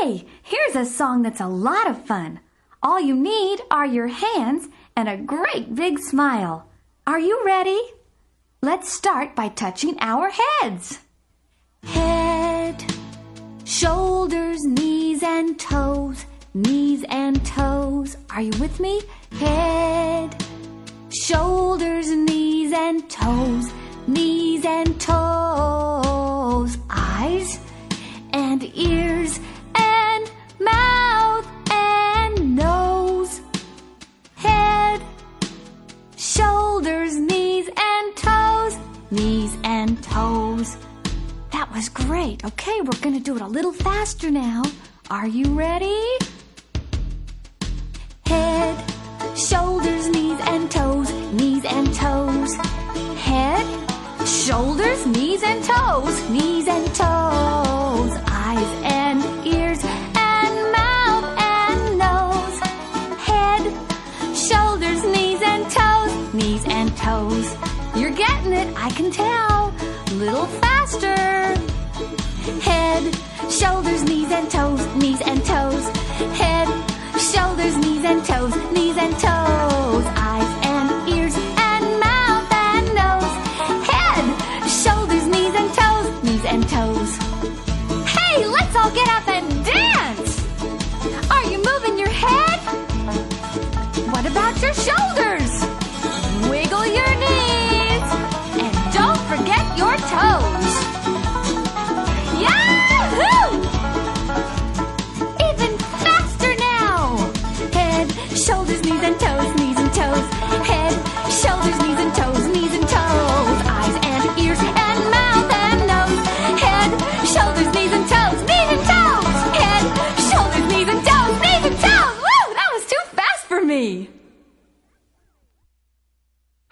Okay, here's a song that's a lot of fun. All you need are your hands and a great big smile. Are you ready? Let's start by touching our heads. Head, shoulders, knees and toes, knees and toes. Are you with me? Head, shoulders, knees and toes, knees and toes. That was great. Okay, we're going to do it a little faster now. Are you ready? Head, shoulders, knees and toes, knees and toes. Head, shoulders, knees and toes, knees and toes. Eyes and ears and mouth and nose. Head, shoulders, knees and toes, knees and toes. You're getting it, I can tell. Little faster. Head, shoulders, knees and toes, knees and toes. Head, shoulders, knees and toes, knees and toes.